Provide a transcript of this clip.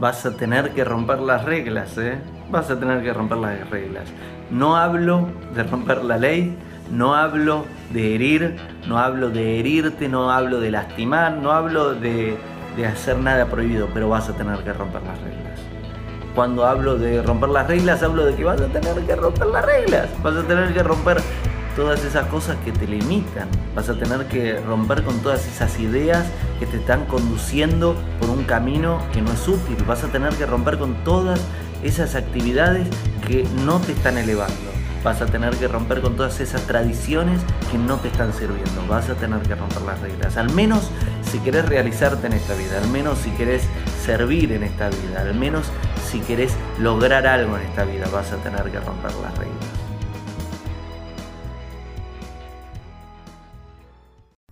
vas a tener que romper las reglas, ¿eh? Vas a tener que romper las reglas. No hablo de romper la ley, no hablo de herir, no hablo de herirte, no hablo de lastimar, no hablo de, de hacer nada prohibido, pero vas a tener que romper las reglas. Cuando hablo de romper las reglas, hablo de que vas a tener que romper las reglas, vas a tener que romper todas esas cosas que te limitan. Vas a tener que romper con todas esas ideas que te están conduciendo por un camino que no es útil. Vas a tener que romper con todas esas actividades que no te están elevando. Vas a tener que romper con todas esas tradiciones que no te están sirviendo. Vas a tener que romper las reglas. Al menos si querés realizarte en esta vida. Al menos si querés servir en esta vida. Al menos si querés lograr algo en esta vida. Vas a tener que romper las reglas.